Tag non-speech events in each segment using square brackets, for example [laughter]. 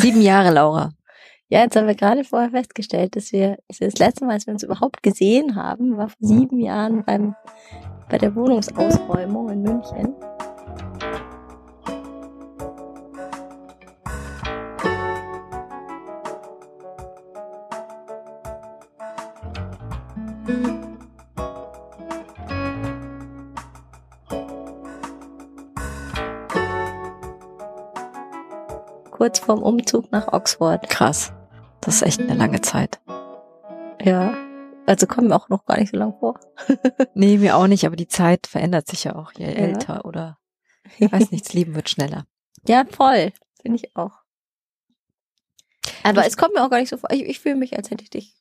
Sieben Jahre, Laura. Ja, jetzt haben wir gerade vorher festgestellt, dass wir das letzte Mal, als wir uns überhaupt gesehen haben, war vor sieben Jahren beim, bei der Wohnungsausräumung in München. Kurz vorm Umzug nach Oxford. Krass. Das ist echt eine lange Zeit. Ja. Also kommen wir auch noch gar nicht so lang vor. [laughs] nee, mir auch nicht, aber die Zeit verändert sich ja auch, je Ja. älter oder ich weiß nicht, das Leben wird schneller. [laughs] Ja, voll. Finde ich auch. Aber es kommt mir auch gar nicht so vor. Ich, ich fühle mich, als hätte ich dich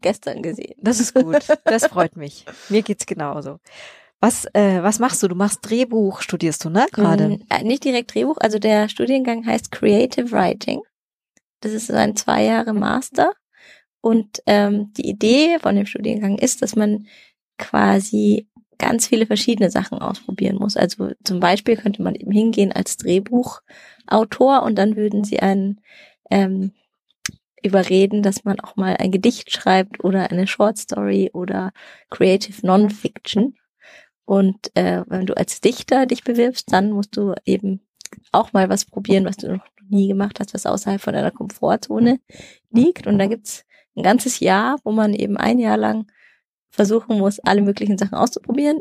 gestern gesehen. Das ist gut. [laughs] Das freut mich. Mir geht's genauso. Was, äh, was machst du? Du machst Drehbuch, studierst du, ne? Gerade. Mm, äh, Nicht direkt Drehbuch, also der Studiengang heißt Creative Writing. Das ist ein zwei Jahre Master. Und ähm, die Idee von dem Studiengang ist, dass man quasi ganz viele verschiedene Sachen ausprobieren muss. Also zum Beispiel könnte man eben hingehen als Drehbuchautor und dann würden sie einen ähm, überreden, dass man auch mal ein Gedicht schreibt oder eine Short Story oder Creative Nonfiction. Und äh, wenn du als Dichter dich bewirbst, dann musst du eben auch mal was probieren, was du noch nie gemacht hast, was außerhalb von deiner Komfortzone liegt. Und da gibt's ein ganzes Jahr, wo man eben ein Jahr lang versuchen muss, alle möglichen Sachen auszuprobieren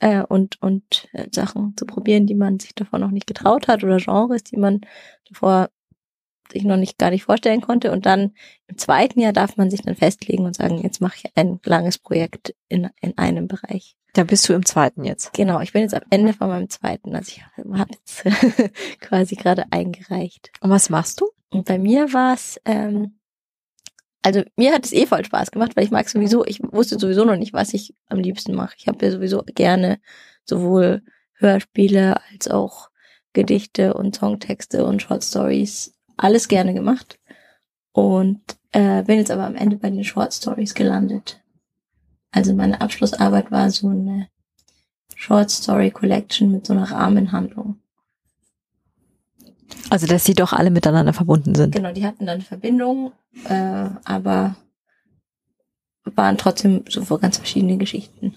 äh, und, und äh, Sachen zu probieren, die man sich davor noch nicht getraut hat oder Genres, die man davor sich noch nicht gar nicht vorstellen konnte. Und dann im zweiten Jahr darf man sich dann festlegen und sagen, jetzt mache ich ein langes Projekt in, in einem Bereich. Da bist du im zweiten jetzt. Genau, ich bin jetzt am Ende von meinem zweiten. Also ich habe jetzt [laughs] quasi gerade eingereicht. Und was machst du? Und bei mir war es, ähm, also mir hat es eh voll Spaß gemacht, weil ich mag sowieso, ich wusste sowieso noch nicht, was ich am liebsten mache. Ich habe ja sowieso gerne sowohl Hörspiele als auch Gedichte und Songtexte und Short Stories, alles gerne gemacht. Und äh, bin jetzt aber am Ende bei den Short Stories gelandet. Also meine Abschlussarbeit war so eine Short Story Collection mit so einer Rahmenhandlung. Also, dass sie doch alle miteinander verbunden sind. Genau, die hatten dann Verbindung, äh, aber waren trotzdem so vor ganz verschiedene Geschichten.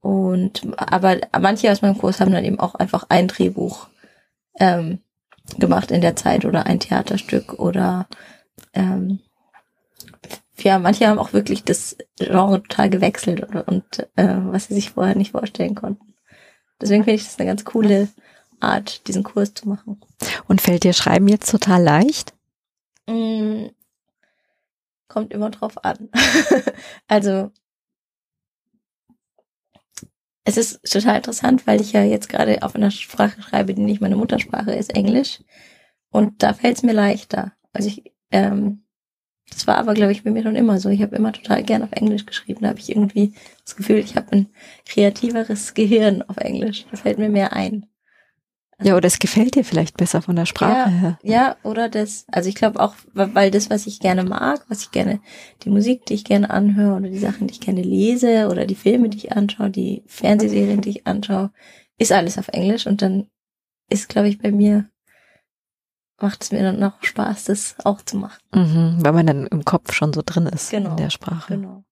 Und aber manche aus meinem Kurs haben dann eben auch einfach ein Drehbuch ähm, gemacht in der Zeit oder ein Theaterstück oder ähm, ja, manche haben auch wirklich das Genre total gewechselt oder, und äh, was sie sich vorher nicht vorstellen konnten. Deswegen finde ich das eine ganz coole Art, diesen Kurs zu machen. Und fällt dir Schreiben jetzt total leicht? Mm, Kommt immer drauf an. [laughs] also es ist total interessant, weil ich ja jetzt gerade auf einer Sprache schreibe, die nicht meine Muttersprache ist, Englisch. Und da fällt es mir leichter. Also ich, ähm, das war aber, glaube ich, bei mir schon immer so. Ich habe immer total gern auf Englisch geschrieben. Da habe ich irgendwie das Gefühl, ich habe ein kreativeres Gehirn auf Englisch. Da fällt mir mehr ein. Ja, oder es gefällt dir vielleicht besser von der Sprache her. Ja, oder das, also ich glaube auch, weil das, was ich gerne mag, was ich gerne, die Musik, die ich gerne anhöre oder die Sachen, die ich gerne lese oder die Filme, die ich anschaue, die Fernsehserien, die ich anschaue, ist alles auf Englisch und dann ist, glaube ich, bei mir, macht es mir dann noch Spaß, das auch zu machen. Mhm, weil man dann im Kopf schon so drin ist Genau, in der Sprache. Genau.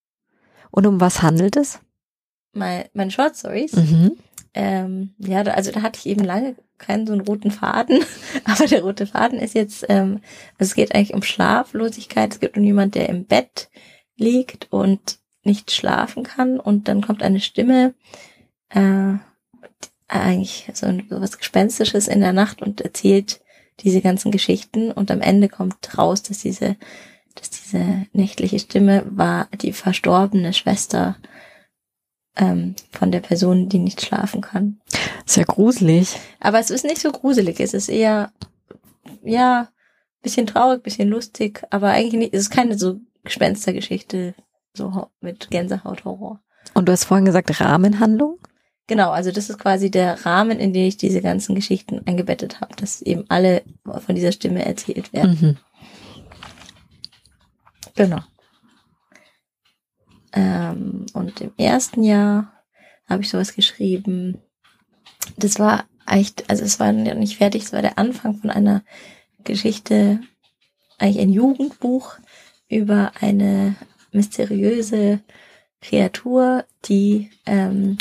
Und um was handelt es? Meine, meine Short Stories, Mhm. ähm, ja, also da hatte ich eben lange keinen so einen roten Faden, [laughs] aber der rote Faden ist jetzt, ähm, also es geht eigentlich um Schlaflosigkeit. Es geht um jemand, der im Bett liegt und nicht schlafen kann und dann kommt eine Stimme, äh, eigentlich so ein- so was Gespenstisches in der Nacht und erzählt diese ganzen Geschichten und am Ende kommt raus, dass diese, dass diese nächtliche Stimme war die verstorbene Schwester ähm, von der Person, die nicht schlafen kann. Sehr gruselig. Aber es ist nicht so gruselig, es ist eher, ja, bisschen traurig, bisschen lustig, aber eigentlich nicht, es ist keine so Gespenstergeschichte, so mit Gänsehaut-Horror. Und du hast vorhin gesagt Rahmenhandlung? Genau, also das ist quasi der Rahmen, in den ich diese ganzen Geschichten eingebettet habe, dass eben alle von dieser Stimme erzählt werden. Mhm. Genau. Ähm, und im ersten Jahr habe ich sowas geschrieben. Das war echt, also es war nicht fertig, es war der Anfang von einer Geschichte, eigentlich ein Jugendbuch über eine mysteriöse Kreatur, die ähm,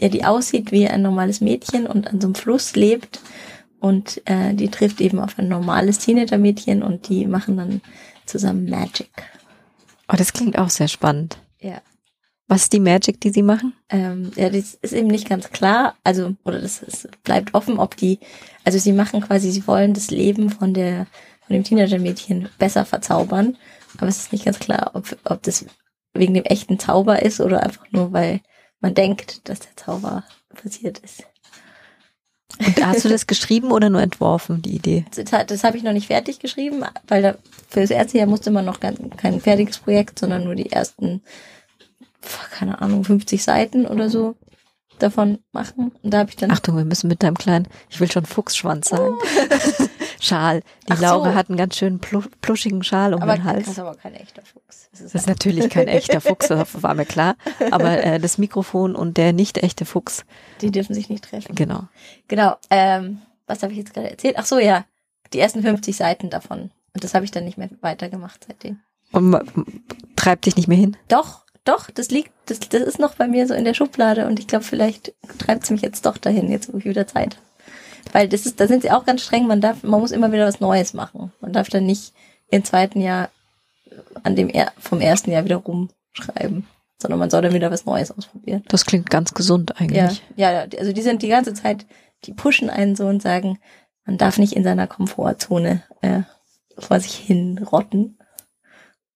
ja, die aussieht wie ein normales Mädchen und an so einem Fluss lebt und äh, die trifft eben auf ein normales Teenager-Mädchen und die machen dann zusammen Magic. Oh, das klingt auch sehr spannend. Ja. Was ist die Magic, die sie machen? Ähm, ja, das ist eben nicht ganz klar, also, oder das ist, bleibt offen, ob die, also sie machen quasi, sie wollen das Leben von der, von dem Teenager-Mädchen besser verzaubern, aber es ist nicht ganz klar, ob, ob das wegen dem echten Zauber ist oder einfach nur, weil man denkt, dass der Zauber passiert ist. Und hast du das [laughs] geschrieben oder nur entworfen, die Idee? Das, das habe ich noch nicht fertig geschrieben, weil da, für das erste Jahr musste man noch kein, kein fertiges Projekt, sondern nur die ersten, keine Ahnung, 50 Seiten oder so davon machen. Und da habe ich dann. Achtung, wir müssen mit deinem kleinen, ich will schon Fuchsschwanz sagen. Oh. [laughs] [laughs] Schal. Die Ach Laura so. hat einen ganz schönen pluschigen Schal um aber den Hals. Das ist aber kein echter Fuchs. Das ist, das ist natürlich kein echter Fuchs, das [laughs] war mir klar. Aber äh, das Mikrofon und der nicht echte Fuchs. Die dürfen sich nicht treffen. Genau. Genau. Ähm, was habe ich jetzt gerade erzählt? Ach so, ja. Die ersten 50 Seiten davon. Und das habe ich dann nicht mehr weitergemacht seitdem. Und treibt dich nicht mehr hin? Doch, doch, das liegt, das, das ist noch bei mir so in der Schublade und ich glaube, vielleicht treibt es mich jetzt doch dahin, jetzt wo ich wieder Zeit weil das ist, da sind sie auch ganz streng. Man darf, man muss immer wieder was Neues machen. Man darf dann nicht im zweiten Jahr an dem er, vom ersten Jahr wieder rumschreiben, sondern man soll dann wieder was Neues ausprobieren. Das klingt ganz gesund eigentlich. Ja, ja, also die sind die ganze Zeit, die pushen einen so und sagen, man darf nicht in seiner Komfortzone äh, vor sich hin rotten.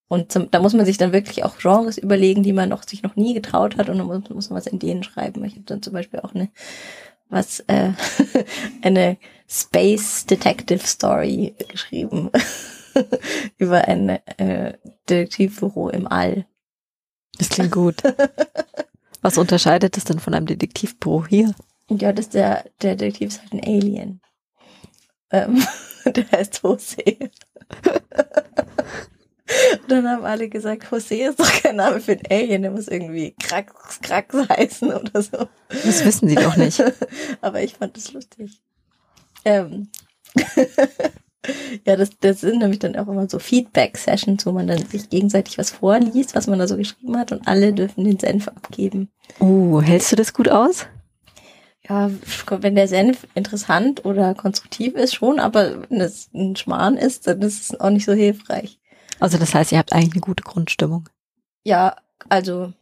Und zum, da muss man sich dann wirklich auch Genres überlegen, die man noch, sich noch nie getraut hat und dann muss, muss man was in denen schreiben. Ich habe dann zum Beispiel auch eine was äh, [laughs] eine Space Detective Story geschrieben [laughs] über ein äh, Detektivbüro im All. Das klingt gut. [laughs] Was unterscheidet das denn von einem Detektivbüro hier? Ja, das der, der Detektiv ist halt ein Alien. Ähm, der heißt Jose. Dann haben alle gesagt, José ist doch kein Name für ein Alien, der muss irgendwie Krax, Krax heißen oder so. Das wissen sie doch nicht. [laughs] Aber ich fand das lustig. Ähm. [laughs] ja, das, das sind nämlich dann auch immer so Feedback-Sessions, wo man dann sich gegenseitig was vorliest, was man da so geschrieben hat und alle dürfen den Senf abgeben. Oh, hältst du das gut aus? Ja, wenn der Senf interessant oder konstruktiv ist, schon, aber wenn es ein Schmarrn ist, dann ist es auch nicht so hilfreich. Also das heißt, ihr habt eigentlich eine gute Grundstimmung. Ja, also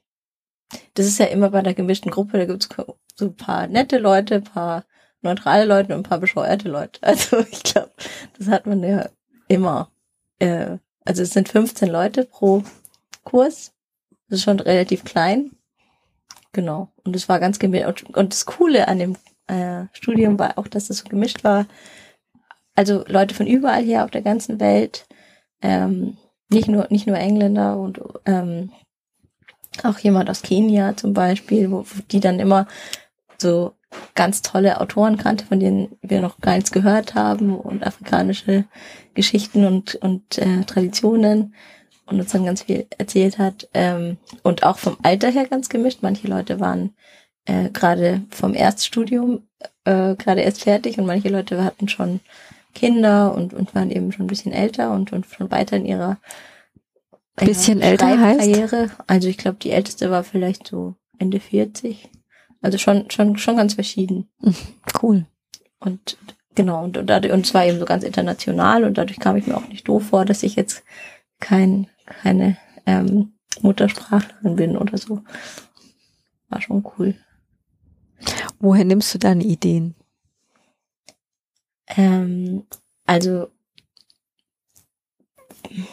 das ist ja immer bei einer gemischten Gruppe, da gibt's so ein paar nette Leute, ein paar neutrale Leute und ein paar bescheuerte Leute. [laughs] Also ich glaube, das hat man ja immer. Äh, also es sind 15 Leute pro Kurs. Das ist schon relativ klein. Genau. Und es war ganz gemischt. Und das Coole an dem äh, Studium war auch, dass es so gemischt war. Also Leute von überall her auf der ganzen Welt. Ähm, nicht nur, nicht nur Engländer und ähm, auch jemand aus Kenia zum Beispiel, wo, die dann immer so ganz tolle Autoren kannte, von denen wir noch gar nichts gehört haben und afrikanische Geschichten und, und äh, Traditionen und uns dann ganz viel erzählt hat. Ähm, und auch vom Alter her ganz gemischt. Manche Leute waren äh, gerade vom Erststudium äh, gerade erst fertig und manche Leute hatten schon Kinder und, und waren eben schon ein bisschen älter und, und schon weiter in ihrer bisschen älter heißt? Also ich glaube, die älteste war vielleicht so Ende 40. Also schon, schon, schon ganz verschieden. [laughs] Cool. Und genau, und, und, und es war eben so ganz international und dadurch kam ich mir auch nicht doof vor, dass ich jetzt kein, keine ähm, Muttersprachlerin bin oder so. War schon cool. Woher nimmst du deine Ideen? Ähm, also,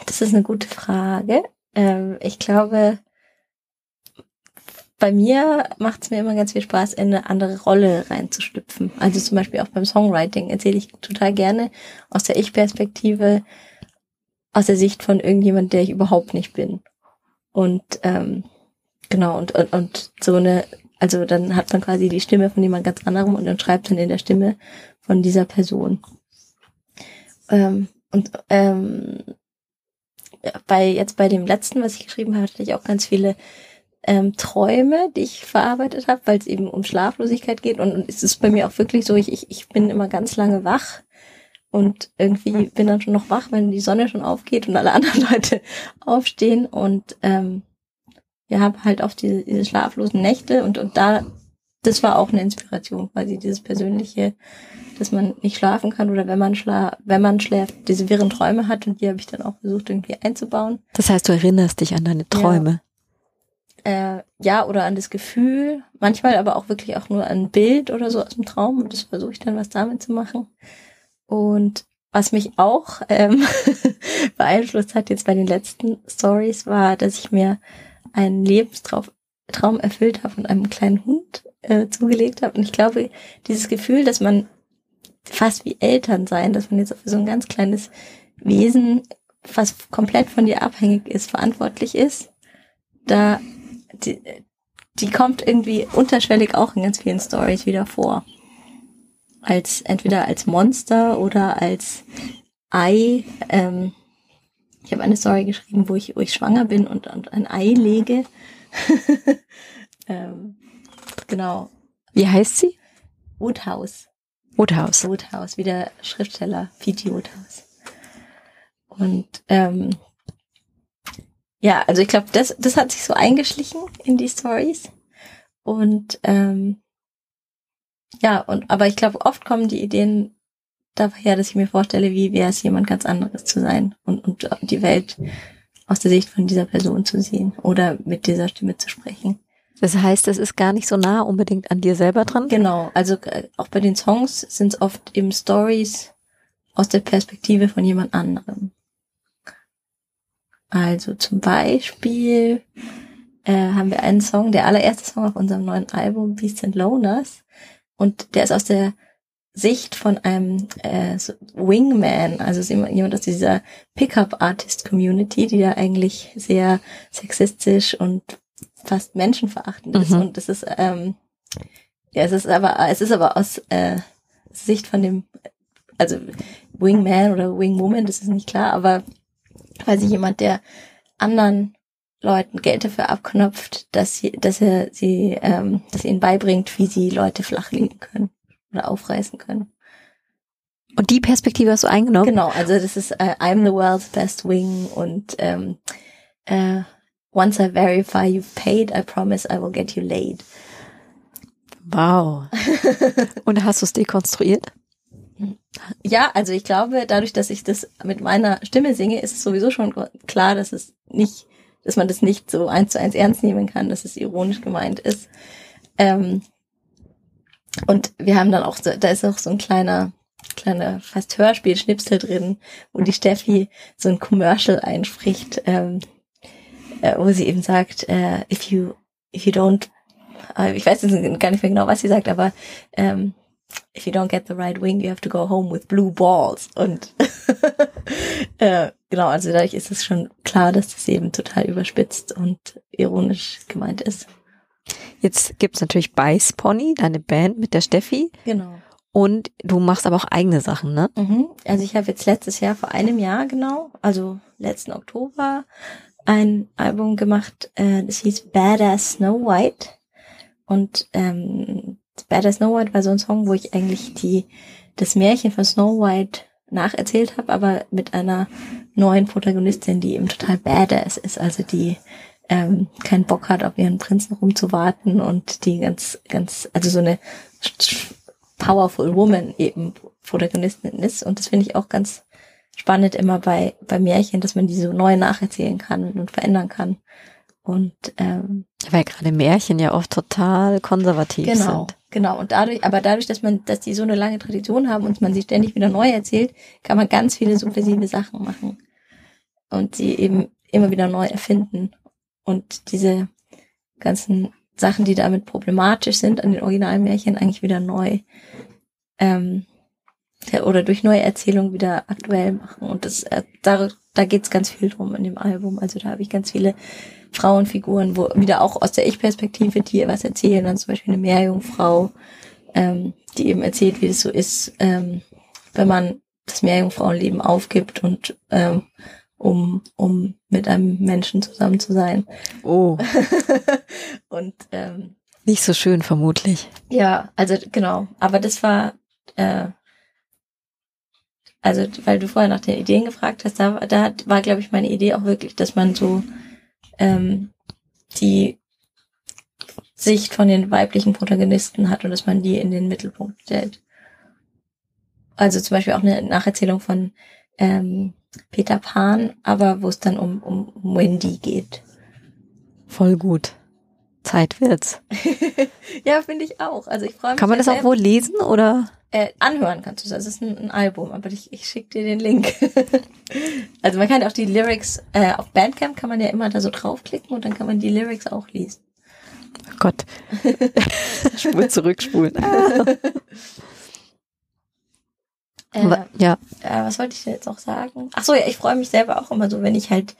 das ist eine gute Frage. Ähm, ich glaube, bei mir macht es mir immer ganz viel Spaß, in eine andere Rolle reinzuschlüpfen. Also zum Beispiel auch beim Songwriting erzähle ich total gerne aus der Ich-Perspektive, aus der Sicht von irgendjemand, der ich überhaupt nicht bin. Und ähm, genau, und, und, und so eine, also dann hat man quasi die Stimme von jemand ganz anderem und dann schreibt dann in der Stimme von dieser Person. Ähm, und ähm, bei jetzt bei dem letzten, was ich geschrieben habe, hatte ich auch ganz viele ähm, Träume, die ich verarbeitet habe, weil es eben um Schlaflosigkeit geht. Und, und es ist bei mir auch wirklich so, ich, ich, ich bin immer ganz lange wach und irgendwie bin dann schon noch wach, wenn die Sonne schon aufgeht und alle [laughs] anderen Leute aufstehen und ähm, ja, habe halt auch diese, diese schlaflosen Nächte und, und da, das war auch eine Inspiration, quasi dieses persönliche, dass man nicht schlafen kann oder wenn man schla wenn man schläft, diese wirren Träume hat und die habe ich dann auch versucht irgendwie einzubauen. Das heißt, du erinnerst dich an deine Träume. Ja. Äh, ja, oder an das Gefühl, manchmal aber auch wirklich auch nur ein Bild oder so aus dem Traum und das versuche ich dann was damit zu machen. Und was mich auch ähm, [laughs] beeinflusst hat jetzt bei den letzten Stories war, dass ich mir einen Lebenstraum Traum erfüllt habe und einem kleinen Hund äh, zugelegt habe. Und ich glaube, dieses Gefühl, dass man fast wie Eltern sein, dass man jetzt für so ein ganz kleines Wesen, was komplett von dir abhängig ist, verantwortlich ist, da die, die kommt irgendwie unterschwellig auch in ganz vielen Stories wieder vor. Als entweder als Monster oder als Ei. Ähm, ich habe eine Story geschrieben, wo ich, wo ich schwanger bin und, und ein Ei lege. [laughs] ähm, genau. Wie heißt sie? Woodhouse. Woodhouse. Woodhouse, wie der Schriftsteller P.T. Woodhouse. Und ähm, ja, also ich glaube, das, das hat sich so eingeschlichen in die Stories. Und ähm, ja, und aber ich glaube, oft kommen die Ideen daher, dass ich mir vorstelle, wie wäre es, jemand ganz anderes zu sein und, und die Welt aus der Sicht von dieser Person zu sehen oder mit dieser Stimme zu sprechen. Das heißt, es ist gar nicht so nah unbedingt an dir selber dran? Genau, also äh, auch bei den Songs sind es oft eben Stories aus der Perspektive von jemand anderem. Also zum Beispiel äh, haben wir einen Song, der allererste Song auf unserem neuen Album Beasts and Loners und der ist aus der Sicht von einem äh, Wingman, also jemand aus dieser Pickup-Artist-Community, die da eigentlich sehr sexistisch und fast menschenverachtend mhm. ist. Und das ist, ähm, ja, es ist aber, es ist aber aus äh, Sicht von dem, also Wingman oder Wingwoman, das ist nicht klar, aber quasi jemand, der anderen Leuten Geld dafür abknopft, dass sie, dass er sie, ähm, dass er ihnen beibringt, wie sie Leute flachlegen können oder aufreißen können. Und die Perspektive hast du eingenommen? Genau, also das ist äh, I'm the world's best wing und ähm, äh, once I verify you've paid, I promise I will get you laid. Wow. [laughs] und hast du es dekonstruiert? Ja, also ich glaube, dadurch, dass ich das mit meiner Stimme singe, ist es sowieso schon klar, dass es nicht, dass man das nicht so eins zu eins ernst nehmen kann, dass es ironisch gemeint ist. Ähm, und wir haben dann auch so, da ist auch so ein kleiner, kleiner fast Hörspiel-Schnipsel drin, wo die Steffi so ein Commercial einspricht, ähm, äh, wo sie eben sagt, äh, if you, if you don't, äh, ich weiß jetzt gar nicht mehr genau, was sie sagt, aber ähm, if you don't get the right wing, you have to go home with blue balls. Und [laughs] äh, genau, also dadurch ist es schon klar, dass das eben total überspitzt und ironisch gemeint ist. Jetzt gibt's natürlich Beiß Pony, deine Band mit der Steffi. Genau. Und du machst aber auch eigene Sachen, ne? Mhm. Also ich habe jetzt letztes Jahr, vor einem Jahr genau, also letzten Oktober, ein Album gemacht, äh, das hieß Badass Snow White. Und ähm, Badass Snow White war so ein Song, wo ich eigentlich die das Märchen von Snow White nacherzählt habe, aber mit einer neuen Protagonistin, die eben total badass ist, also die ähm, keinen Bock hat, auf ihren Prinzen rumzuwarten und die ganz, ganz, also so eine powerful woman eben Protagonistin ist. Und das finde ich auch ganz spannend immer bei, bei Märchen, dass man die so neu nacherzählen kann und verändern kann. Und ähm, weil gerade Märchen ja oft total konservativ genau, sind. Genau, und dadurch, aber dadurch, dass man, dass die so eine lange Tradition haben und man sie ständig wieder neu erzählt, kann man ganz viele subversive Sachen machen und sie eben immer wieder neu erfinden. Und diese ganzen Sachen, die damit problematisch sind an den Originalmärchen, eigentlich wieder neu ähm, oder durch neue Erzählungen wieder aktuell machen. Und das äh, da, da geht's ganz viel drum in dem Album. Also da habe ich ganz viele Frauenfiguren, wo wieder auch aus der Ich-Perspektive die was erzählen. Dann zum Beispiel eine Meerjungfrau, ähm, die eben erzählt, wie es so ist, ähm, wenn man das Meerjungfrauenleben aufgibt und ähm, um, um mit einem Menschen zusammen zu sein. Oh. [laughs] und ähm, nicht so schön vermutlich. Ja, also genau. Aber das war äh, also weil du vorher nach den Ideen gefragt hast, da, da war, glaube ich, meine Idee auch wirklich, dass man so ähm, die Sicht von den weiblichen Protagonisten hat und dass man die in den Mittelpunkt stellt. Also zum Beispiel auch eine Nacherzählung von ähm, Peter Pan, aber wo es dann um, um Wendy geht. Voll gut. Zeit wird's. [laughs] ja, finde ich auch. Also ich freue mich. Kann man das auch wohl lesen oder? Äh, anhören kannst du es. Also es ist ein, ein Album, aber ich, ich schicke dir den Link. [laughs] also man kann auch die Lyrics, äh, auf Bandcamp kann man ja immer da so draufklicken und dann kann man die Lyrics auch lesen. Oh Gott. [laughs] Spur zurückspulen. Äh, ja. Äh, was wollte ich denn jetzt noch sagen? Ach so, ja, ich freue mich selber auch immer so, wenn ich halt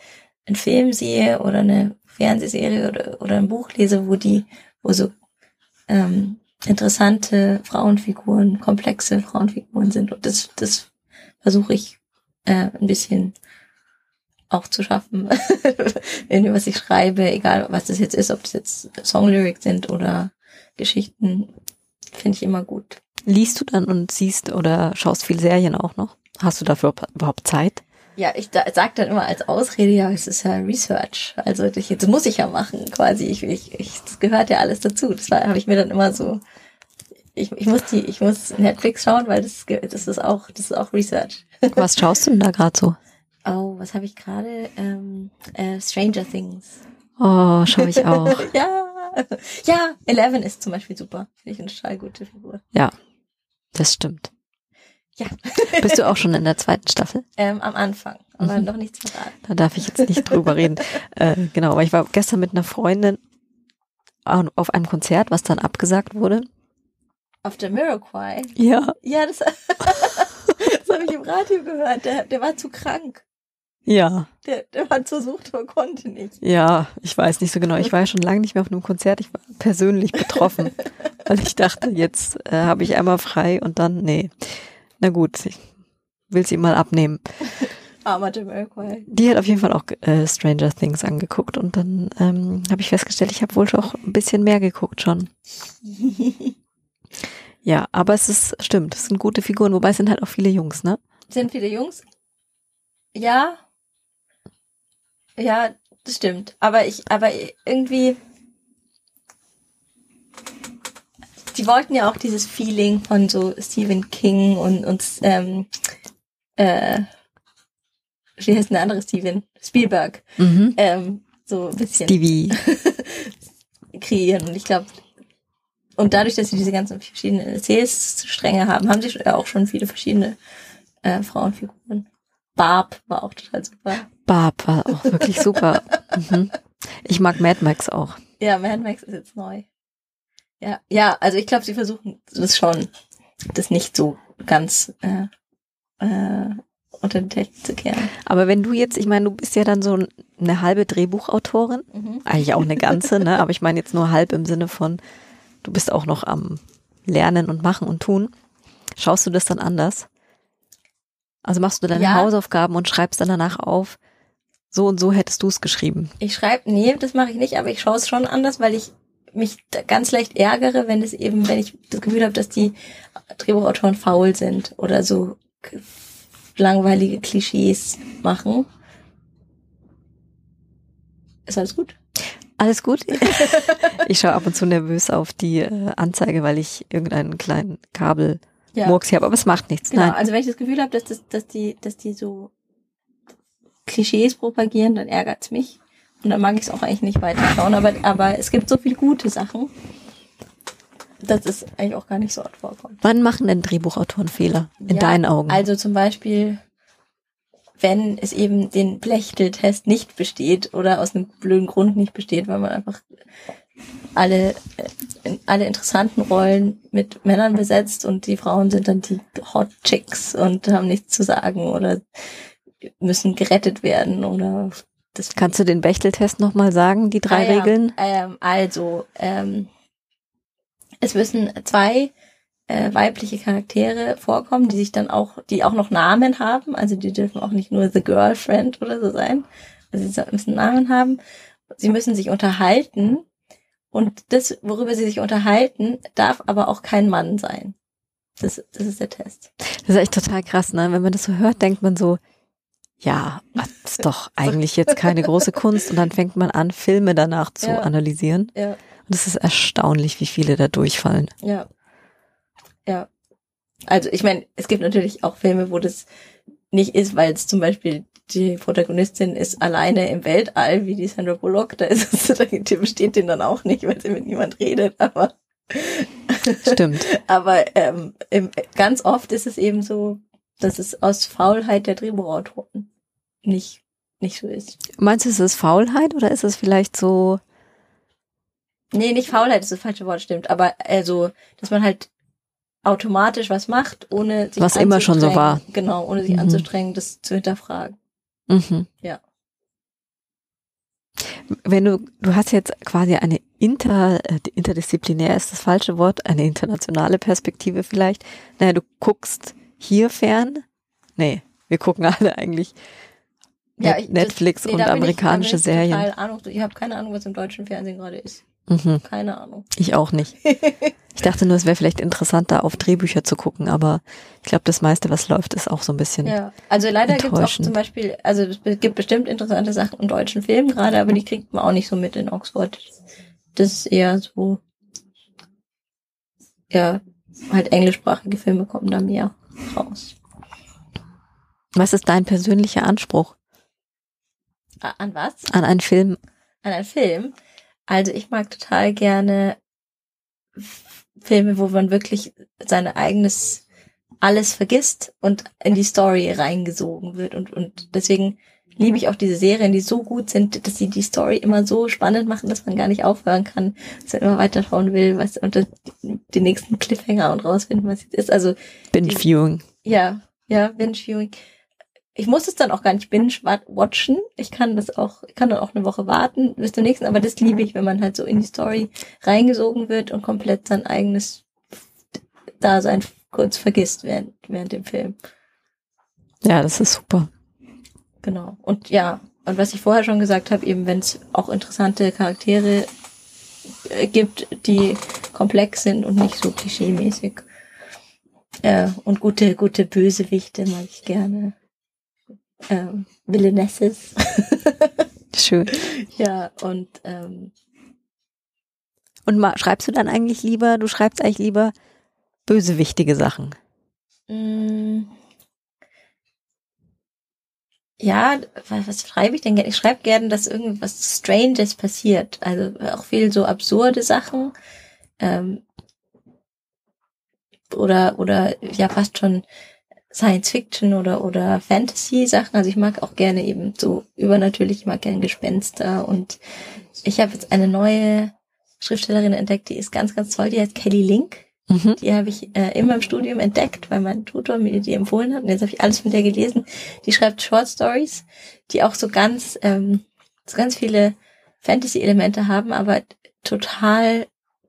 einen Film sehe oder eine Fernsehserie oder, oder ein Buch lese, wo die, wo so ähm, interessante Frauenfiguren, komplexe Frauenfiguren sind. Und das, das versuche ich äh, ein bisschen auch zu schaffen, [laughs] in was ich schreibe, egal was das jetzt ist, ob das jetzt Songlyrics sind oder Geschichten, finde ich immer gut. Liest du dann und siehst oder schaust viel Serien auch noch? Hast du dafür überhaupt Zeit? Ja, ich da, sag dann immer als Ausrede, ja, es ist ja Research. Also ich, jetzt muss ich ja machen, quasi. Ich, ich, ich, das gehört ja alles dazu. Das habe ich mir dann immer so. Ich, ich muss die, ich muss Netflix schauen, weil das, das ist auch, das ist auch Research. [laughs] Was schaust du denn da gerade so? Oh, was habe ich gerade? Ähm, äh, Stranger Things. Oh, schaue ich [laughs] auch. ja, ja, Eleven ist zum Beispiel super. Finde ich eine total gute Figur. Ja, das stimmt. Ja. Bist du auch schon in der [laughs] zweiten Staffel? Ähm, am Anfang, aber mhm. noch nichts verraten. Da darf ich jetzt nicht drüber reden. [laughs] Äh, genau, aber ich war gestern mit einer Freundin auf einem Konzert, was dann abgesagt wurde. Auf der Miraquai? Ja. Ja, das, [laughs] das habe ich im Radio gehört. Der, der war zu krank. Ja. Der, der hat versucht, aber konnte nicht. Ja, ich weiß nicht so genau. Ich war ja schon lange nicht mehr auf einem Konzert. Ich war persönlich betroffen, [laughs] weil ich dachte, jetzt äh, habe ich einmal frei und dann, nee. Na gut, ich will sie mal abnehmen. [laughs] Armer Jamiroquai. Die hat auf jeden Fall auch äh, Stranger Things angeguckt und dann ähm, habe ich festgestellt, ich habe wohl auch ein bisschen mehr geguckt schon. [laughs] ja, aber es ist, stimmt, es sind gute Figuren, wobei es sind halt auch viele Jungs, ne? Sind viele Jungs? Ja, ja, das stimmt. Aber ich, aber irgendwie, die wollten ja auch dieses Feeling von so Stephen King und, und ähm, äh, wie heißt denn der andere Steven? Spielberg. Mhm. Ähm, so ein bisschen. Stevie. [laughs] kreieren. Und ich glaube, und dadurch, dass sie diese ganzen verschiedenen Erzählstränge haben, haben sie auch schon viele verschiedene äh, Frauenfiguren. Barb war auch total super. Barb war auch wirklich super. [laughs] mhm. Ich mag Mad Max auch. Ja, Mad Max ist jetzt neu. Ja, ja, also ich glaube, sie versuchen das schon, das nicht so ganz äh, äh, unter den Teppich zu kehren. Aber wenn du jetzt, ich meine, du bist ja dann so eine halbe Drehbuchautorin, mhm. eigentlich auch eine ganze, ne? Aber ich meine jetzt nur halb im Sinne von, du bist auch noch am Lernen und Machen und Tun. Schaust du das dann anders? Also machst du deine ja. Hausaufgaben und schreibst dann danach auf, so und so hättest du es geschrieben. Ich schreibe, nee, das mache ich nicht, aber ich schaue es schon anders, weil ich mich ganz leicht ärgere, wenn es eben, wenn ich das Gefühl habe, dass die Drehbuchautoren faul sind oder so langweilige Klischees machen. Ist alles gut? Alles gut. [laughs] ich schaue ab und zu nervös auf die äh, Anzeige, weil ich irgendeinen kleinen Kabel ja. Murks habe, aber es macht nichts. Genau, Nein. also wenn ich das Gefühl habe, dass, das, dass, die, dass die so Klischees propagieren, dann ärgert's mich. Und dann mag ich es auch eigentlich nicht weiterschauen. Aber, aber es gibt so viele gute Sachen, dass es eigentlich auch gar nicht so oft vorkommt. Wann machen denn Drehbuchautoren Fehler in ja, deinen Augen? Also zum Beispiel, wenn es eben den Blechteltest nicht besteht oder aus einem blöden Grund nicht besteht, weil man einfach alle, äh, alle interessanten Rollen mit Männern besetzt und die Frauen sind dann die Hot Chicks und haben nichts zu sagen oder müssen gerettet werden oder das Kannst du den Bechteltest nochmal sagen, die drei ah, ja. Regeln? Ähm, also, ähm, es müssen zwei äh, weibliche Charaktere vorkommen, die sich dann auch, die auch noch Namen haben. Also die dürfen auch nicht nur The Girlfriend oder so sein. Also sie müssen Namen haben. Sie müssen sich unterhalten und das, worüber sie sich unterhalten, darf aber auch kein Mann sein. Das, das ist der Test. Das ist echt total krass, ne? Wenn man das so hört, denkt man so, ja, das [laughs] ist doch eigentlich jetzt keine große Kunst. Und dann fängt man an, Filme danach zu Ja. analysieren. Ja, Und es ist erstaunlich, wie viele da durchfallen. ja. Ja. Also ich meine, es gibt natürlich auch Filme, wo das nicht ist, weil es zum Beispiel die Protagonistin ist alleine im Weltall, wie die Sandra Bullock, da ist es, da besteht den dann auch nicht, weil sie mit niemand redet, aber Stimmt. [laughs] Aber ähm, im, ganz oft ist es eben so, dass es aus Faulheit der Drehbuchautoren nicht, nicht so ist. Meinst du, ist es Faulheit oder ist es vielleicht so, Nee, nicht Faulheit ist das falsche Wort, stimmt. Aber also, dass man halt automatisch was macht, ohne sich Was immer schon so anzustrengen. war. Genau, ohne sich Mhm. anzustrengen, das zu hinterfragen. mhm. Ja. wenn du, du hast jetzt quasi eine inter, äh, interdisziplinär ist das falsche Wort, eine internationale Perspektive vielleicht. Naja, du guckst hier fern. Nee, wir gucken alle eigentlich Net- ich- Netflix das- und da amerikanische ich, da ich Serien. Ahnung. Ich habe keine Ahnung, was im deutschen Fernsehen gerade ist. Mhm. Keine Ahnung. Ich auch nicht. [laughs] Ich dachte nur, es wäre vielleicht interessanter, auf Drehbücher zu gucken, aber ich glaube, das meiste, was läuft, ist auch so ein bisschen. Ja, also leider gibt es auch zum Beispiel, also es gibt bestimmt interessante Sachen im deutschen Film gerade, aber die kriegt man auch nicht so mit in Oxford. Das ist eher so, ja, halt englischsprachige Filme kommen da mehr raus. Was ist dein persönlicher Anspruch An was? an einen Film? An einen Film? Also ich mag total gerne Filme, wo man wirklich sein eigenes alles vergisst und in die Story reingesogen wird und, und deswegen liebe ich auch diese Serien, die so gut sind, dass sie die Story immer so spannend machen, dass man gar nicht aufhören kann, dass man immer weiterschauen will, was und das, die nächsten Cliffhanger und rausfinden, was es ist. Also Binge-Viewing. ja, ja, Binge-Viewing. Ich muss es dann auch gar nicht binge-watchen. Ich kann das auch, ich kann dann auch eine Woche warten bis zum nächsten, aber das liebe ich, wenn man halt so in die Story reingesogen wird und komplett sein eigenes Dasein kurz vergisst während, während dem Film. Ja, das ist super. Genau. Und ja, und was ich vorher schon gesagt habe, eben wenn es auch interessante Charaktere äh, gibt, die komplex sind und nicht so klischeemäßig. Äh, und gute, gute Bösewichte mag ich gerne. Ähm, Villainesses. [laughs] Schön. ja, und ähm, Und schreibst du dann eigentlich lieber, du schreibst eigentlich lieber bösewichtige Sachen? mh, ja, was, was schreibe ich denn gerne? Ich schreibe gerne, dass irgendwas Stranges passiert. Also auch viel so absurde Sachen. Ähm, oder, oder ja, fast schon Science Fiction oder, oder Fantasy Sachen. Also ich mag auch gerne eben so übernatürlich, ich mag gerne Gespenster und ich habe jetzt eine neue Schriftstellerin entdeckt, die ist ganz, ganz toll, die heißt Kelly Link. Mhm. Die habe ich äh, immer im Studium entdeckt, weil mein Tutor mir die empfohlen hat. Und jetzt habe ich alles von der gelesen. Die schreibt Short Stories, die auch so ganz, ähm, so ganz viele Fantasy-Elemente haben, aber total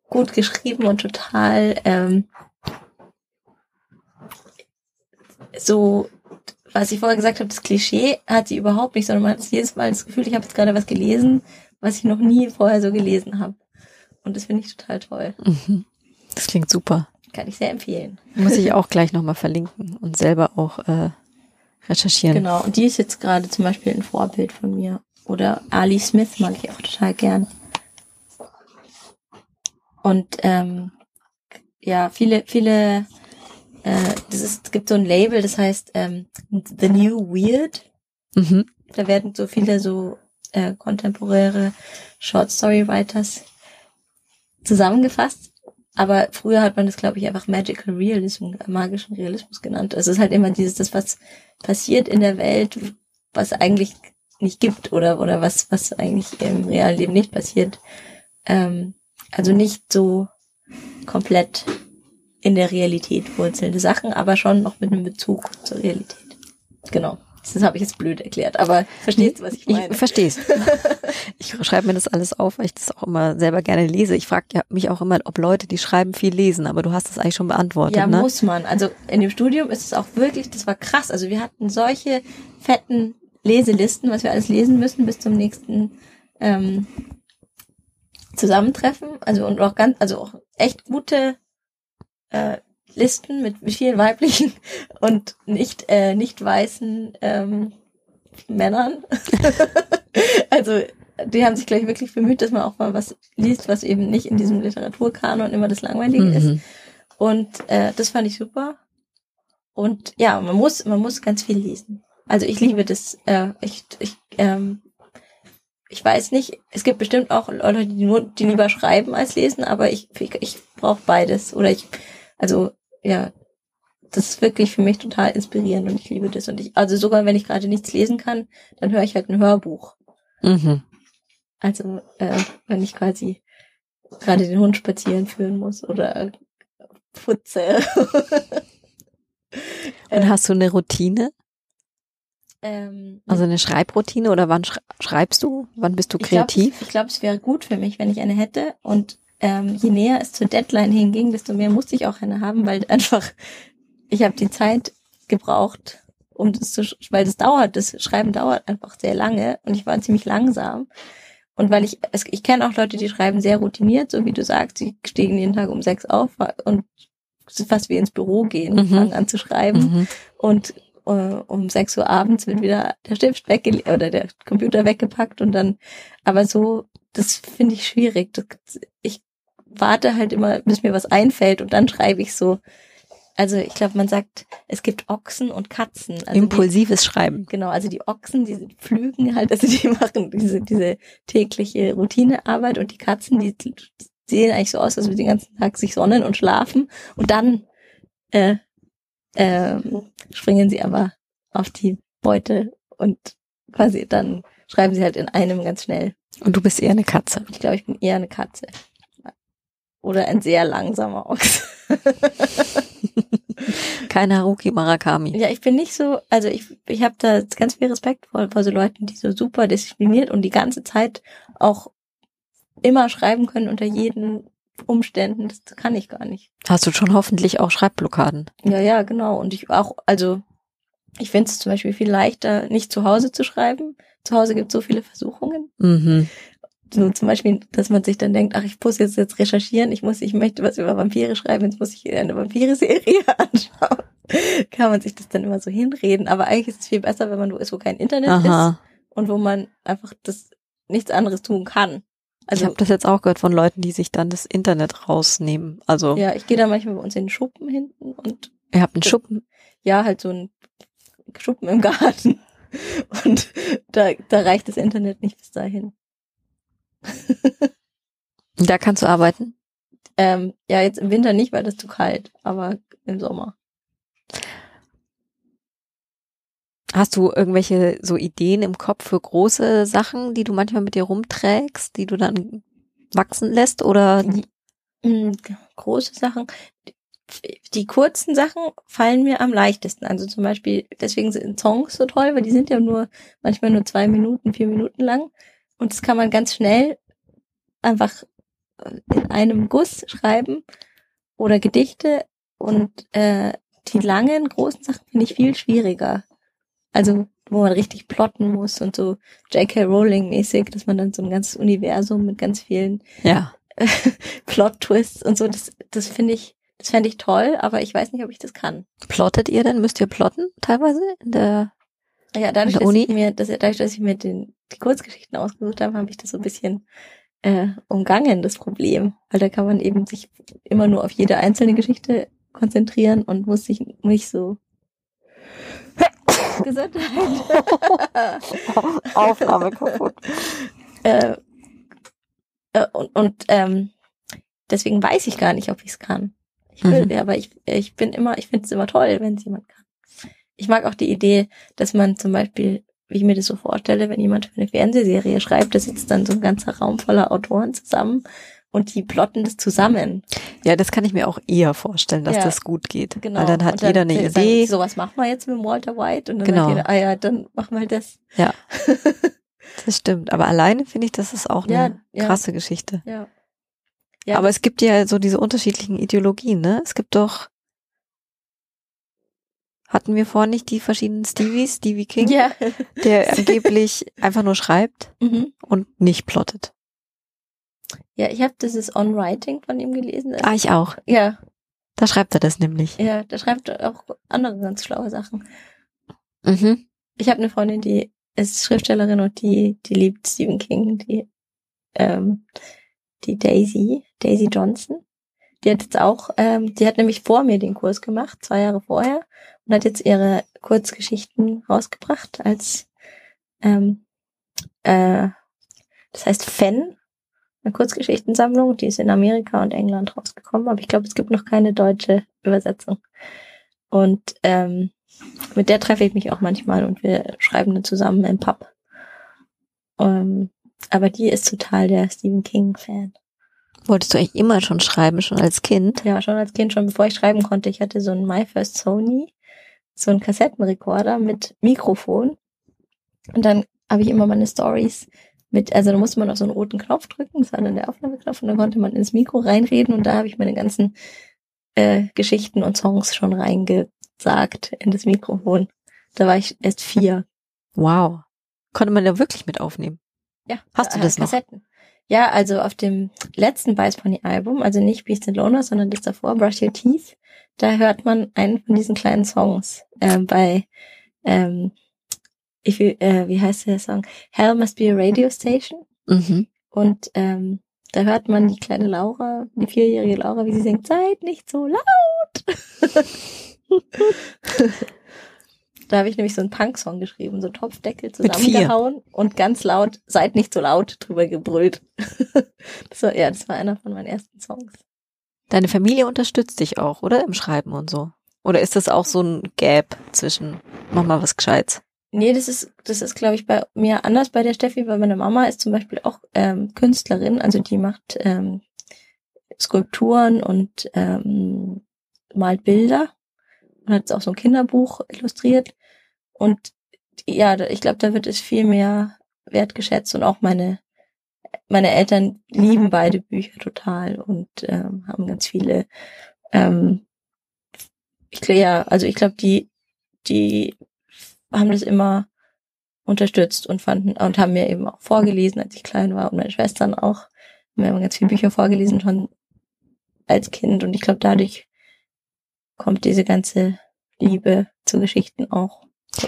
gut geschrieben und total ähm, so, was ich vorher gesagt habe, das Klischee hat sie überhaupt nicht, sondern man hat jedes Mal das Gefühl, ich habe jetzt gerade was gelesen, was ich noch nie vorher so gelesen habe. Und das finde ich total toll. Mhm. Das klingt super. Kann ich sehr empfehlen. Muss ich auch gleich nochmal verlinken und selber auch äh, recherchieren. Genau, und die ist jetzt gerade zum Beispiel ein Vorbild von mir. Oder Ali Smith mag ich auch total gern. Und ähm, ja, viele, viele, äh, das ist, es gibt so ein Label, das heißt ähm, The New Weird. Mhm. Da werden so viele so äh, kontemporäre Short Story Writers zusammengefasst. Aber früher hat man das, glaube ich, einfach Magical Realism, äh, magischen Realismus genannt. Also es ist halt immer dieses, das, was passiert in der Welt, was eigentlich nicht gibt oder, oder was, was eigentlich im realen Leben nicht passiert. Ähm, also nicht so komplett in der Realität wurzelnde Sachen, aber schon noch mit einem Bezug zur Realität. Genau. Das habe ich jetzt blöd erklärt, aber verstehst du, was ich meine? [laughs] Ich verstehe es. Ich schreibe mir das alles auf, weil ich das auch immer selber gerne lese. Ich frage ja mich auch immer, ob Leute, die schreiben, viel lesen, aber du hast es eigentlich schon beantwortet. Ja, ne? muss man. Also in dem Studium ist es auch wirklich, das war krass. Also wir hatten solche fetten Leselisten, was wir alles lesen müssen bis zum nächsten ähm, Zusammentreffen. Also und auch ganz, also auch echt gute, äh, Listen mit vielen weiblichen [laughs] und nicht, äh, nicht weißen ähm, Männern. [laughs] also die haben sich gleich wirklich bemüht, dass man auch mal was liest, was eben nicht in diesem Literaturkanon immer das Langweilige mhm. ist. Und äh, das fand ich super. Und ja, man muss, man muss ganz viel lesen. Also ich liebe das. Äh, ich, ich, ähm, ich weiß nicht, es gibt bestimmt auch Leute, die nur, die lieber schreiben als lesen, aber ich, ich, ich brauche beides. Oder ich, also ja, das ist wirklich für mich total inspirierend und ich liebe das. Und ich, also sogar wenn ich gerade nichts lesen kann, dann höre ich halt ein Hörbuch. Mhm. Also äh, wenn ich quasi gerade den Hund spazieren führen muss oder putze. [laughs] und hast du eine Routine? Ähm, also eine Schreibroutine oder wann schreibst du? Wann bist du kreativ? Ich glaube, es wäre gut für mich, wenn ich eine hätte. Und ähm, je näher es zur Deadline hinging, desto mehr musste ich auch eine haben, weil einfach ich habe die Zeit gebraucht, um das zu, weil das dauert, das Schreiben dauert einfach sehr lange und ich war ziemlich langsam. Und weil ich, es, ich kenne auch Leute, die schreiben sehr routiniert, so wie du sagst, sie stehen jeden Tag um sechs auf und fast wie ins Büro gehen und mhm. fangen an zu schreiben. Mhm. Und uh, um sechs Uhr abends wird wieder der Stift weggelegt oder der Computer weggepackt und dann, aber so, das finde ich schwierig. Das, ich warte halt immer, bis mir was einfällt und dann schreibe ich so also ich glaube, man sagt, es gibt Ochsen und Katzen. Also Impulsives die, Schreiben. Genau, also die Ochsen, die pflügen halt, also die [laughs] machen diese, diese tägliche Routinearbeit und die Katzen, die sehen eigentlich so aus, als würden den ganzen Tag sich sonnen und schlafen und dann äh, äh, springen sie aber auf die Beute und quasi dann schreiben sie halt in einem ganz schnell. Und du bist eher eine Katze. Ich glaube, ich bin eher eine Katze. Oder ein sehr langsamer Ochs. [laughs] Kein Haruki Murakami. Ja, ich bin nicht so, also ich, ich habe da ganz viel Respekt vor, vor so Leuten, die so super diszipliniert und die ganze Zeit auch immer schreiben können unter jeden Umständen. Das kann ich gar nicht. Hast du schon hoffentlich auch Schreibblockaden? Ja, ja, genau. Und ich auch, also ich finde es zum Beispiel viel leichter, nicht zu Hause zu schreiben. Zu Hause gibt es so viele Versuchungen. Mhm so zum Beispiel, dass man sich dann denkt, ach, ich muss jetzt jetzt recherchieren, ich muss, ich möchte was über Vampire schreiben, jetzt muss ich eine Vampire-Serie [laughs] anschauen. Kann man sich das dann immer so hinreden. Aber eigentlich ist es viel besser, wenn man wo ist, wo kein Internet Aha. ist und wo man einfach das nichts anderes tun kann. Also, ich habe das jetzt auch gehört von Leuten, die sich dann das Internet rausnehmen. Also ja, ich gehe da manchmal bei uns in den Schuppen hinten und ihr habt einen Schuppen? Ja, halt so ein Schuppen im [laughs] Garten. Und da, da reicht das Internet nicht bis dahin da kannst du arbeiten? Ähm, ja, jetzt im Winter nicht, weil das zu kalt, aber im Sommer. Hast du irgendwelche so Ideen im Kopf für große Sachen, die du manchmal mit dir rumträgst, die du dann wachsen lässt oder? Mm, große Sachen. Die kurzen Sachen fallen mir am leichtesten. Also zum Beispiel, deswegen sind Songs so toll, weil die sind ja nur manchmal nur zwei Minuten, vier Minuten lang. Und das kann man ganz schnell einfach in einem Guss schreiben oder Gedichte und äh, die langen, großen Sachen finde ich viel schwieriger. Also, wo man richtig plotten muss und so J.K. Rowling-mäßig, dass man dann so ein ganzes Universum mit ganz vielen ja. [laughs] Plot-Twists und so, das, das finde ich, das fände ich toll, aber ich weiß nicht, ob ich das kann. Plottet ihr denn? Müsst ihr plotten teilweise in der ja, dadurch, dass ich mir, dass, dadurch, dass ich mir den, die Kurzgeschichten ausgesucht habe, habe ich das so ein bisschen äh, umgangen, das Problem. Weil da kann man eben sich immer nur auf jede einzelne Geschichte konzentrieren und muss sich nicht so [laughs] Gesundheit. [laughs] Aufnahme kaputt. Äh, äh, und und ähm, deswegen weiß ich gar nicht, ob ich es kann. Ich will, mhm. aber ich, ich bin immer, ich finde es immer toll, wenn es jemand kann ich mag auch die Idee, dass man zum Beispiel, wie ich mir das so vorstelle, wenn jemand für eine Fernsehserie schreibt, da sitzt dann so ein ganzer Raum voller Autoren zusammen und die plotten das zusammen. Ja, das kann ich mir auch eher vorstellen, dass ja, das gut geht. Genau. Weil dann hat dann jeder eine Idee. So was machen wir jetzt mit Walter White und dann genau. sagt jeder, ah ja, dann machen wir das. Ja. [laughs] das stimmt. Aber alleine finde ich, das ist auch eine ja, krasse ja. Geschichte. Ja. ja. Aber es gibt ja so diese unterschiedlichen Ideologien, ne? Es gibt doch hatten wir vorhin nicht die verschiedenen Stevies, Stevie King, ja. der angeblich einfach nur schreibt [laughs] mhm. und nicht plottet. Ja, ich habe dieses On Writing von ihm gelesen. Ah, ich auch. Ja. Da schreibt er das nämlich. Ja, da schreibt er auch andere ganz schlaue Sachen. Mhm. Ich habe eine Freundin, die ist Schriftstellerin und die, die liebt Stephen King, die, ähm, die Daisy, Daisy Johnson. Die hat jetzt auch, ähm, die hat nämlich vor mir den Kurs gemacht, zwei Jahre vorher, und hat jetzt ihre Kurzgeschichten rausgebracht als, ähm, äh, das heißt Fan, eine Kurzgeschichtensammlung, die ist in Amerika und England rausgekommen, aber ich glaube, es gibt noch keine deutsche Übersetzung. Und ähm, mit der treffe ich mich auch manchmal und wir schreiben dann zusammen im Pub. Ähm, aber die ist total der Stephen King-Fan. Wolltest du eigentlich immer schon schreiben, schon als Kind? Ja, schon als Kind, schon bevor ich schreiben konnte. Ich hatte so ein My First Sony, so einen Kassettenrekorder mit Mikrofon. Und dann habe ich immer meine Stories mit, also da musste man auf so einen roten Knopf drücken, das war dann der Aufnahmeknopf, und dann konnte man ins Mikro reinreden und da habe ich meine ganzen äh, Geschichten und Songs schon reingesagt in das Mikrofon. Da war ich erst vier. Wow. Konnte man da wirklich mit aufnehmen? Ja. Hast du äh, das noch? Kassetten. Ja, also auf dem letzten Bice Pony Album, also nicht Beast and Loner, sondern das davor, Brush Your Teeth, da hört man einen von diesen kleinen Songs ähm, bei, ähm, ich äh, wie heißt der Song? Hell Must Be a Radio Station. Mhm. Und ähm, da hört man die kleine Laura, die vierjährige Laura, wie sie singt, seid nicht so laut. [laughs] da habe ich nämlich so einen Punk-Song geschrieben, so Topfdeckel zusammengehauen und ganz laut, seid nicht so laut, drüber gebrüllt. [laughs] das war, ja, das war einer von meinen ersten Songs. Deine Familie unterstützt dich auch, oder? Im Schreiben und so. Oder ist das auch so ein Gap zwischen, mach mal was Gescheites? Nee, das ist, das ist, glaube ich, bei mir anders bei der Steffi, weil meine Mama ist zum Beispiel auch ähm, Künstlerin, also die macht ähm, Skulpturen und ähm, malt Bilder und hat jetzt auch so ein Kinderbuch illustriert. Und ja, ich glaube, da wird es viel mehr wertgeschätzt und auch meine meine Eltern lieben [laughs] beide Bücher total und ähm, haben ganz viele. Ähm, ich glaube ja, also ich glaube, die die haben das immer unterstützt und fanden und haben mir eben auch vorgelesen, als ich klein war und meine Schwestern auch. Wir haben ganz viele Bücher vorgelesen schon als Kind und ich glaube, dadurch kommt diese ganze Liebe zu Geschichten auch.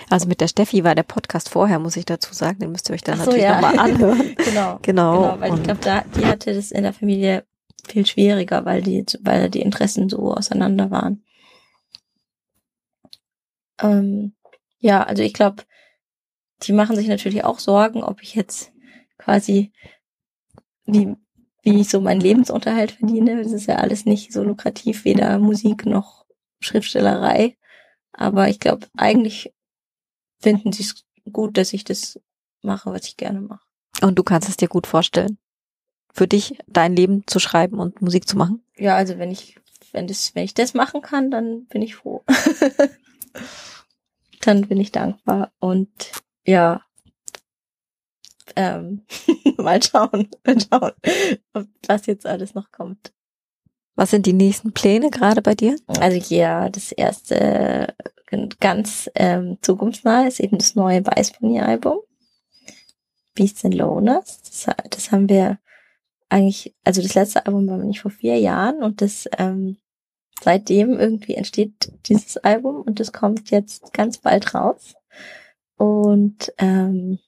Also mit der Steffi war der Podcast vorher, muss ich dazu sagen. Den müsst ihr euch dann so, natürlich ja. nochmal [laughs] anhören. Genau. Genau. Genau, weil ich glaube, da, die hatte das in der Familie viel schwieriger, weil die, weil die Interessen so auseinander waren. Ähm, ja, also ich glaube, die machen sich natürlich auch Sorgen, ob ich jetzt quasi wie, wie ich so meinen Lebensunterhalt verdiene. Das ist ja alles nicht so lukrativ, weder Musik noch Schriftstellerei. Aber ich glaube, eigentlich finden sie es gut, dass ich das mache, was ich gerne mache. Und du kannst es dir gut vorstellen, für dich dein Leben zu schreiben und Musik zu machen? Ja, also wenn ich, wenn das, wenn ich das machen kann, dann bin ich froh. [laughs] dann bin ich dankbar und ja, ähm, [laughs] mal schauen, mal schauen, ob was jetzt alles noch kommt. Was sind die nächsten Pläne gerade bei dir? Also ja, das erste ganz ähm, zukunftsnah ist eben das neue Weiß Pony Album. Beasts and Loners. Das, das haben wir eigentlich, also das letzte Album war nicht vor vier Jahren und das ähm, seitdem irgendwie entsteht dieses Album und das kommt jetzt ganz bald raus. Und ähm,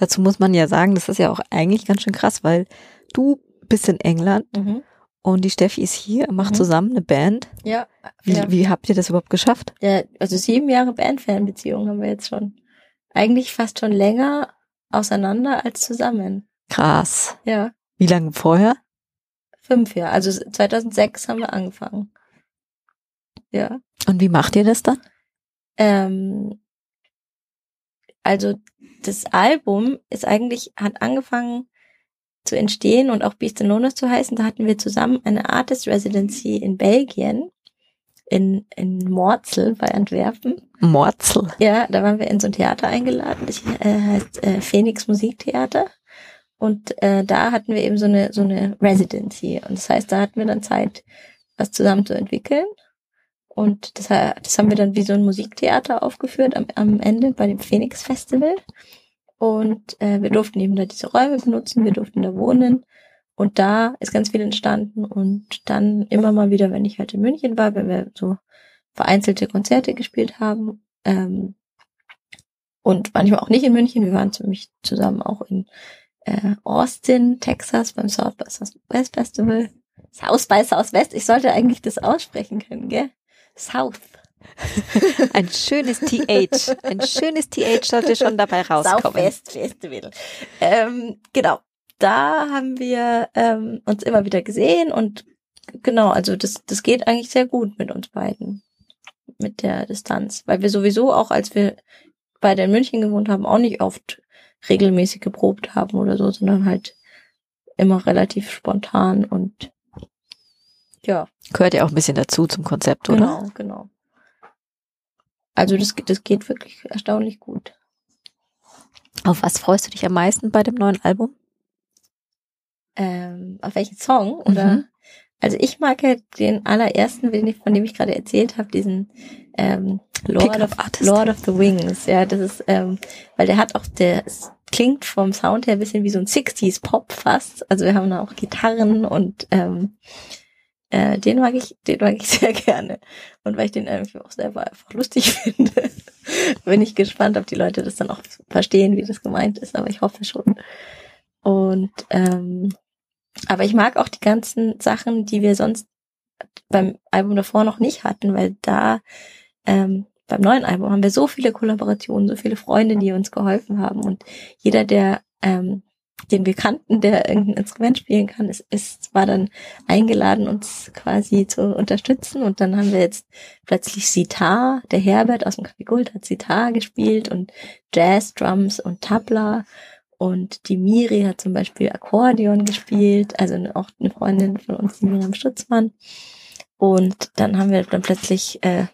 Dazu muss man ja sagen, das ist ja auch eigentlich ganz schön krass, weil du bist in England mhm. Und die Steffi ist hier, macht Mhm. zusammen eine Band. ja, Wie, ja. wie habt ihr das überhaupt geschafft? Ja, also sieben Jahre Band-Fan-Beziehung haben wir jetzt schon. Eigentlich fast schon länger auseinander als zusammen. Krass. Ja, Wie lange vorher? fünf Jahre. Also 2006 haben wir angefangen. Ja. Und wie macht ihr das dann? Ähm, also das Album ist eigentlich, hat angefangen zu entstehen und auch Beast and Loners zu heißen. Da hatten wir zusammen eine Artist Residency in Belgien, in, in Morzel bei Antwerpen. Morzel. Ja, da waren wir in so ein Theater eingeladen, das äh, heißt äh, Phoenix Musiktheater. Und äh, da hatten wir eben so eine so eine Residency. Und das heißt, da hatten wir dann Zeit, was zusammen zu entwickeln. Und das, das haben wir dann wie so ein Musiktheater aufgeführt am, am Ende bei dem Phoenix Festival. Und äh, wir durften eben da diese Räume benutzen, wir durften da wohnen. Und da ist ganz viel entstanden und dann immer mal wieder, wenn ich halt in München war, wenn wir so vereinzelte Konzerte gespielt haben, ähm, und manchmal auch nicht in München. Wir waren ziemlich zusammen auch in äh, Austin, Texas beim South by Southwest Festival. South by Southwest. Ich sollte eigentlich das aussprechen können, gell? South. Ein schönes TH. Ein schönes TH sollte schon dabei rauskommen. Southwest Festival. Ähm, genau. Da haben wir ähm, uns immer wieder gesehen und genau, also das, das geht eigentlich sehr gut mit uns beiden. Mit der Distanz. Weil wir sowieso auch, als wir beide in München gewohnt haben, auch nicht oft regelmäßig geprobt haben oder so, sondern halt immer relativ spontan und ja. Gehört ja auch ein bisschen dazu zum Konzept, oder? Genau, genau. Also das, das geht wirklich erstaunlich gut. Auf was freust du dich am meisten bei dem neuen Album? Ähm, auf welchen Song? Oder? Mhm. Also ich mag ja den allerersten, von dem ich gerade erzählt habe, diesen ähm, Lord, of, Lord of the Wings. Ja, das ist, ähm, weil der hat auch, der klingt vom Sound her ein bisschen wie so ein 60s Pop fast. Also wir haben da auch Gitarren und ähm, äh, den mag ich, den mag ich [laughs] sehr gerne. Und weil ich den irgendwie auch selber einfach lustig [laughs] finde, bin ich gespannt, ob die Leute das dann auch verstehen, wie das gemeint ist. Aber ich hoffe schon. Und ähm, aber ich mag auch die ganzen Sachen, die wir sonst beim Album davor noch nicht hatten, weil da ähm, beim neuen Album haben wir so viele Kollaborationen, so viele Freunde, die uns geholfen haben und jeder, der ähm, den wir kannten, der irgendein Instrument spielen kann, ist, ist, war dann eingeladen, uns quasi zu unterstützen. Und dann haben wir jetzt plötzlich Sitar, der Herbert aus dem Café Gold hat Sitar gespielt und Jazz, Drums und Tabla. Und die Miri hat zum Beispiel Akkordeon gespielt, also auch eine Freundin von uns, die Miriam Stutzmann. Und dann haben wir dann plötzlich äh,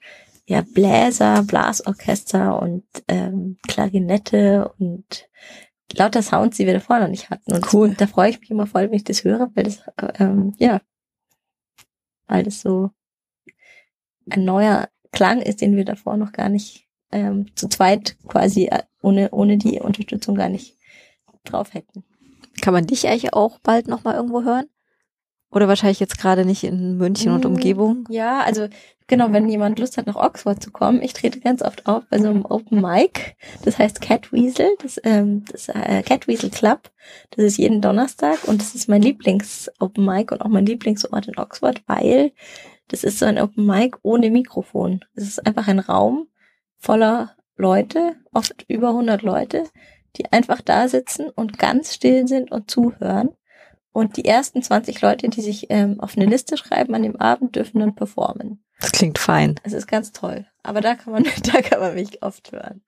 ja Bläser, Blasorchester und ähm, Klarinette und lauter Sounds, die wir davor noch nicht hatten. Und cool. da freue ich mich immer voll, wenn ich das höre, weil das ähm, ja, weil das so ein neuer Klang ist, den wir davor noch gar nicht ähm, zu zweit quasi äh, ohne ohne die Unterstützung gar nicht drauf hätten. Kann man dich eigentlich auch bald noch mal irgendwo hören? Oder wahrscheinlich jetzt gerade nicht in München und mm, Umgebung? Ja, also genau, wenn jemand Lust hat, nach Oxford zu kommen, ich trete ganz oft auf bei so einem Open Mic. Das heißt Cat Weasel, das, ähm, das äh, Cat Weasel Club. Das ist jeden Donnerstag und das ist mein Lieblings-Open Mic und auch mein Lieblingsort in Oxford, weil das ist so ein Open Mic ohne Mikrofon. Es ist einfach ein Raum voller Leute, oft über 100 Leute, die einfach da sitzen und ganz still sind und zuhören. Und die ersten 20 Leute, die sich ähm, auf eine Liste schreiben an dem Abend, dürfen dann performen. Das klingt fein. Es ist ganz toll. Aber da kann man, [laughs] da kann man mich oft hören.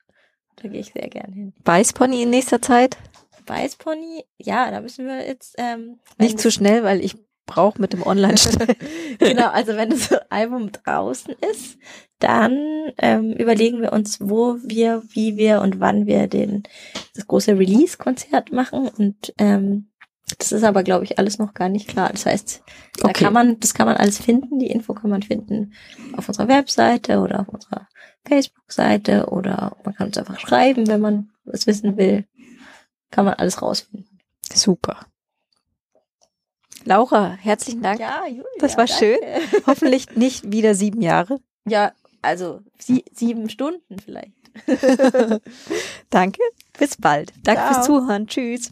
Da gehe ich sehr gern hin. Weißpony in nächster Zeit? Weißpony, ja, da müssen wir jetzt ähm, nicht zu schnell, weil ich brauche mit dem Online [laughs] genau, also wenn das Album draußen ist, dann ähm, überlegen wir uns, wo wir, wie wir und wann wir den das große Release-Konzert machen und ähm, das ist aber, glaube ich, alles noch gar nicht klar. Das heißt, da okay. kann man, das kann man alles finden. Die Info kann man finden auf unserer Webseite oder auf unserer Facebook-Seite oder man kann uns einfach schreiben, wenn man was wissen will. Kann man alles rausfinden. Super. Laura, herzlichen Dank. Ja, Julia, das war danke. schön. [laughs] Hoffentlich nicht wieder sieben Jahre. Ja, also sie, sieben Stunden vielleicht. [laughs] danke. Bis bald. Danke Ciao. fürs Zuhören. Tschüss.